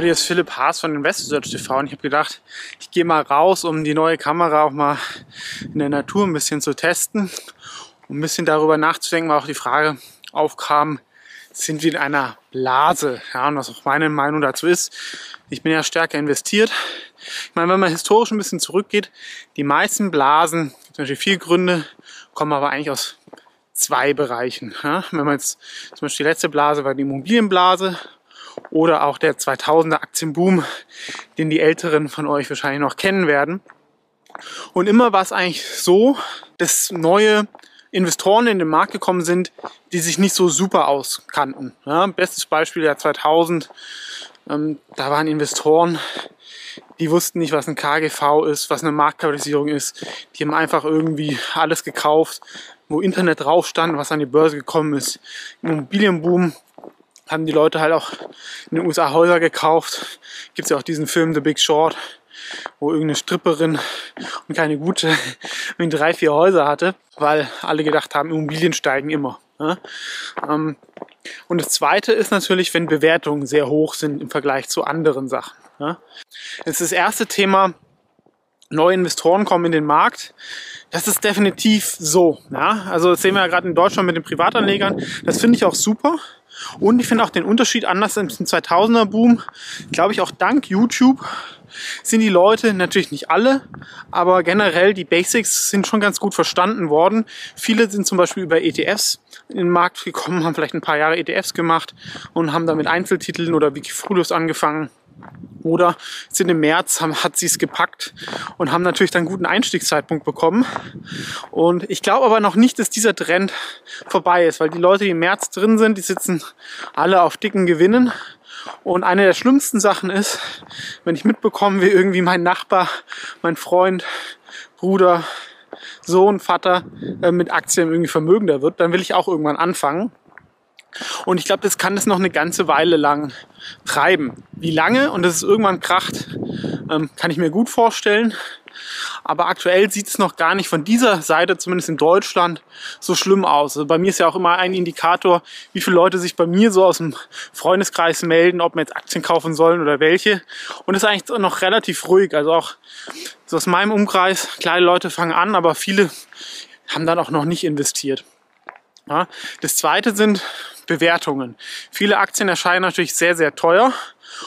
Hier ist Philipp Haas von InvestSearch TV und ich habe gedacht, ich gehe mal raus, um die neue Kamera auch mal in der Natur ein bisschen zu testen, um ein bisschen darüber nachzudenken, weil auch die Frage aufkam, sind wir in einer Blase? Ja, und was auch meine Meinung dazu ist. Ich bin ja stärker investiert. Ich meine, wenn man historisch ein bisschen zurückgeht, die meisten Blasen, gibt natürlich viele Gründe, kommen aber eigentlich aus zwei Bereichen. Ja, wenn man jetzt zum Beispiel die letzte Blase war die Immobilienblase oder auch der 2000er Aktienboom, den die Älteren von euch wahrscheinlich noch kennen werden. Und immer war es eigentlich so, dass neue Investoren in den Markt gekommen sind, die sich nicht so super auskannten. Ja, bestes Beispiel der 2000, ähm, da waren Investoren, die wussten nicht, was ein KGV ist, was eine Marktkapitalisierung ist. Die haben einfach irgendwie alles gekauft, wo Internet drauf stand, was an die Börse gekommen ist. Immobilienboom haben die Leute halt auch in den USA Häuser gekauft. Gibt es ja auch diesen Film The Big Short, wo irgendeine Stripperin und keine gute drei, vier Häuser hatte, weil alle gedacht haben, Immobilien steigen immer. Ja? Ähm, und das zweite ist natürlich, wenn Bewertungen sehr hoch sind im Vergleich zu anderen Sachen. Das ist das erste Thema, neue Investoren kommen in den Markt. Das ist definitiv so. Ja? Also das sehen wir ja gerade in Deutschland mit den Privatanlegern. Das finde ich auch super. Und ich finde auch den Unterschied anders im 2000er Boom, glaube ich auch dank YouTube sind die Leute, natürlich nicht alle, aber generell die Basics sind schon ganz gut verstanden worden. Viele sind zum Beispiel über ETFs in den Markt gekommen, haben vielleicht ein paar Jahre ETFs gemacht und haben damit Einzeltiteln oder Wikifolios angefangen oder sind im März, haben, hat sie es gepackt und haben natürlich dann einen guten Einstiegszeitpunkt bekommen. Und ich glaube aber noch nicht, dass dieser Trend vorbei ist, weil die Leute, die im März drin sind, die sitzen alle auf dicken Gewinnen. Und eine der schlimmsten Sachen ist, wenn ich mitbekomme, wie irgendwie mein Nachbar, mein Freund, Bruder, Sohn, Vater äh, mit Aktien irgendwie vermögender wird, dann will ich auch irgendwann anfangen. Und ich glaube, das kann es noch eine ganze Weile lang treiben. Wie lange und dass es irgendwann kracht, ähm, kann ich mir gut vorstellen. Aber aktuell sieht es noch gar nicht von dieser Seite, zumindest in Deutschland, so schlimm aus. Also bei mir ist ja auch immer ein Indikator, wie viele Leute sich bei mir so aus dem Freundeskreis melden, ob wir jetzt Aktien kaufen sollen oder welche. Und es ist eigentlich noch relativ ruhig. Also auch so aus meinem Umkreis, kleine Leute fangen an, aber viele haben dann auch noch nicht investiert. Ja, das zweite sind Bewertungen. Viele Aktien erscheinen natürlich sehr, sehr teuer.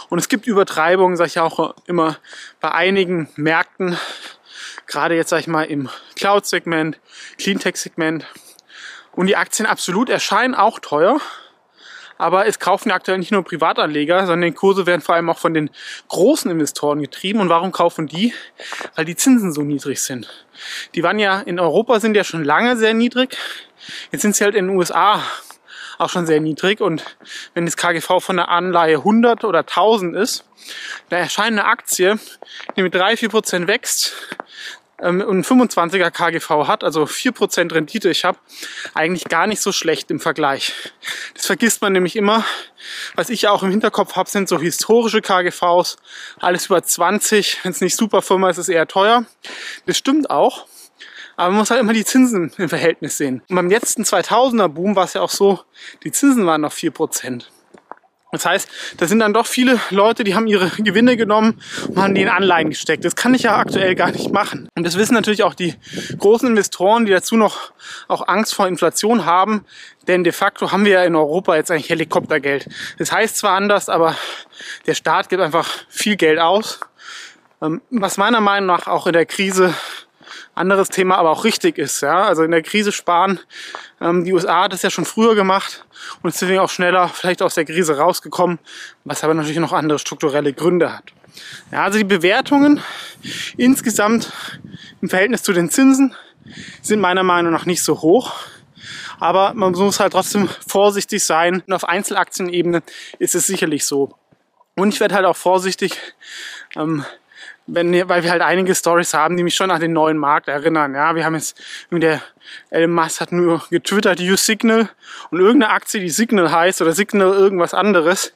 Und es gibt Übertreibungen, sage ich auch immer, bei einigen Märkten, gerade jetzt sage ich mal im Cloud-Segment, Cleantech-Segment. Und die Aktien absolut erscheinen auch teuer. Aber es kaufen ja aktuell nicht nur Privatanleger, sondern die Kurse werden vor allem auch von den großen Investoren getrieben. Und warum kaufen die? Weil die Zinsen so niedrig sind. Die waren ja in Europa sind ja schon lange sehr niedrig. Jetzt sind sie halt in den USA auch schon sehr niedrig. Und wenn das KGV von der Anleihe 100 oder 1000 ist, dann erscheint eine Aktie, die mit 3-4 Prozent wächst ähm, und 25er KGV hat, also 4% Rendite ich habe, eigentlich gar nicht so schlecht im Vergleich. Das vergisst man nämlich immer. Was ich auch im Hinterkopf habe, sind so historische KGVs. Alles über 20. Wenn es nicht super Firma ist, ist es eher teuer. Das stimmt auch. Aber man muss halt immer die Zinsen im Verhältnis sehen. Und beim letzten 2000er Boom war es ja auch so, die Zinsen waren noch 4%. Das heißt, da sind dann doch viele Leute, die haben ihre Gewinne genommen und haben die in Anleihen gesteckt. Das kann ich ja aktuell gar nicht machen. Und das wissen natürlich auch die großen Investoren, die dazu noch auch Angst vor Inflation haben. Denn de facto haben wir ja in Europa jetzt eigentlich Helikoptergeld. Das heißt zwar anders, aber der Staat gibt einfach viel Geld aus. Ähm, was meiner Meinung nach auch in der Krise anderes Thema, aber auch richtig ist. Ja? Also in der Krise sparen. Ähm, die USA hat das ja schon früher gemacht und ist deswegen auch schneller vielleicht aus der Krise rausgekommen, was aber natürlich noch andere strukturelle Gründe hat. Ja, also die Bewertungen insgesamt im Verhältnis zu den Zinsen sind meiner Meinung nach nicht so hoch. Aber man muss halt trotzdem vorsichtig sein. Und auf Einzelaktienebene ist es sicherlich so. Und ich werde halt auch vorsichtig, ähm, wenn, weil wir halt einige Stories haben, die mich schon an den neuen Markt erinnern. Ja, wir haben jetzt, der Elon Musk hat nur getwittert, use Signal und irgendeine Aktie, die Signal heißt oder Signal irgendwas anderes,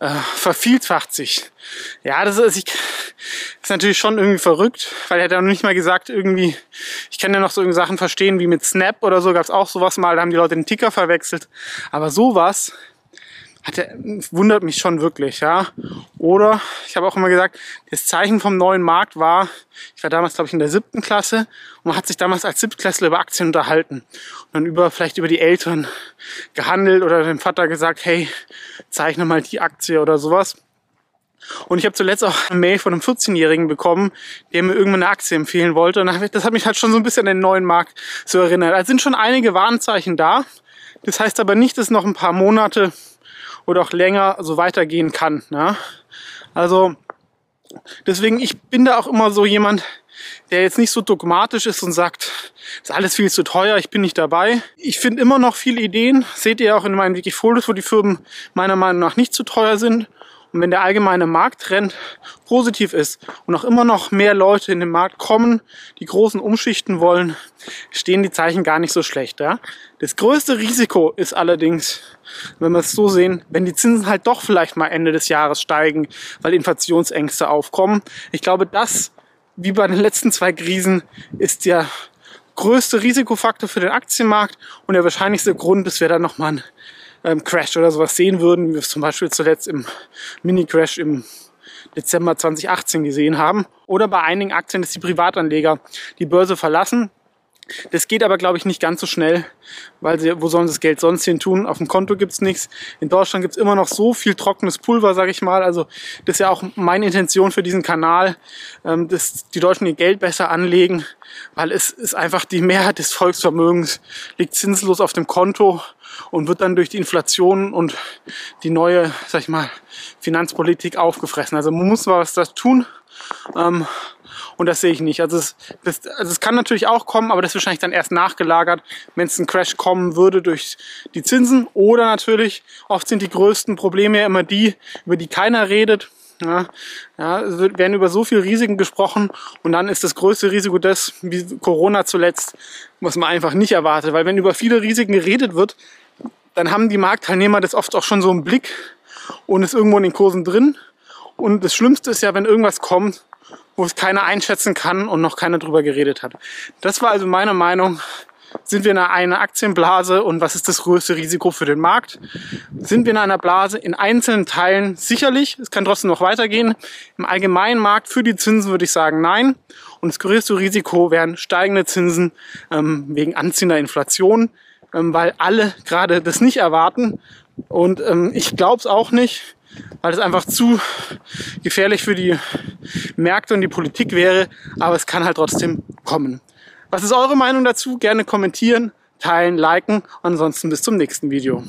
äh, vervielfacht sich. Ja, das ist, ich, ist natürlich schon irgendwie verrückt, weil er hat ja noch nicht mal gesagt, irgendwie, ich kann ja noch so irgendwie Sachen verstehen, wie mit Snap oder so, gab es auch sowas mal, da haben die Leute den Ticker verwechselt. Aber sowas, hat er, wundert mich schon wirklich, ja. Oder ich habe auch immer gesagt, das Zeichen vom neuen Markt war, ich war damals, glaube ich, in der siebten Klasse und man hat sich damals als Siebtklässler über Aktien unterhalten und dann über vielleicht über die Eltern gehandelt oder dem Vater gesagt, hey, zeichne mal die Aktie oder sowas. Und ich habe zuletzt auch eine Mail von einem 14-Jährigen bekommen, der mir irgendwann eine Aktie empfehlen wollte. Und das hat mich halt schon so ein bisschen an den neuen Markt so erinnert. Da sind schon einige Warnzeichen da. Das heißt aber nicht, dass noch ein paar Monate oder auch länger so weitergehen kann. Ne? Also deswegen, ich bin da auch immer so jemand, der jetzt nicht so dogmatisch ist und sagt, ist alles viel zu teuer, ich bin nicht dabei. Ich finde immer noch viele Ideen, seht ihr auch in meinen Wikifolios, wo die Firmen meiner Meinung nach nicht zu teuer sind und wenn der allgemeine Markttrend positiv ist und auch immer noch mehr Leute in den Markt kommen, die großen Umschichten wollen, stehen die Zeichen gar nicht so schlecht. Ja? Das größte Risiko ist allerdings, wenn wir es so sehen, wenn die Zinsen halt doch vielleicht mal Ende des Jahres steigen, weil Inflationsängste aufkommen. Ich glaube, das, wie bei den letzten zwei Krisen, ist der größte Risikofaktor für den Aktienmarkt und der wahrscheinlichste Grund, dass wir dann nochmal ein ähm, Crash oder sowas sehen würden, wie wir es zum Beispiel zuletzt im Mini-Crash im Dezember 2018 gesehen haben. Oder bei einigen Aktien, dass die Privatanleger die Börse verlassen. Das geht aber, glaube ich, nicht ganz so schnell, weil sie, wo sollen sie das Geld sonst hin tun? Auf dem Konto gibt's nichts. In Deutschland gibt's immer noch so viel trockenes Pulver, sage ich mal. Also das ist ja auch meine Intention für diesen Kanal, ähm, dass die Deutschen ihr Geld besser anlegen, weil es ist einfach die Mehrheit des Volksvermögens liegt zinslos auf dem Konto und wird dann durch die Inflation und die neue, sag ich mal, Finanzpolitik aufgefressen. Also man muss was da tun. Ähm, und das sehe ich nicht. Also es, das, also es kann natürlich auch kommen, aber das ist wahrscheinlich dann erst nachgelagert, wenn es ein Crash kommen würde durch die Zinsen. Oder natürlich, oft sind die größten Probleme ja immer die, über die keiner redet. Ja, ja, es werden über so viele Risiken gesprochen und dann ist das größte Risiko das, wie Corona zuletzt, was man einfach nicht erwartet. Weil wenn über viele Risiken geredet wird, dann haben die Marktteilnehmer das oft auch schon so im Blick und ist irgendwo in den Kursen drin. Und das Schlimmste ist ja, wenn irgendwas kommt, wo es keiner einschätzen kann und noch keiner drüber geredet hat. Das war also meine Meinung. Sind wir in einer Aktienblase und was ist das größte Risiko für den Markt? Sind wir in einer Blase in einzelnen Teilen? Sicherlich, es kann trotzdem noch weitergehen. Im allgemeinen Markt für die Zinsen würde ich sagen nein. Und das größte Risiko wären steigende Zinsen ähm, wegen anziehender Inflation ähm, weil alle gerade das nicht erwarten. Und ähm, ich glaube es auch nicht, weil es einfach zu gefährlich für die Märkte und die Politik wäre. Aber es kann halt trotzdem kommen. Was ist eure Meinung dazu? Gerne kommentieren, teilen, liken. Ansonsten bis zum nächsten Video.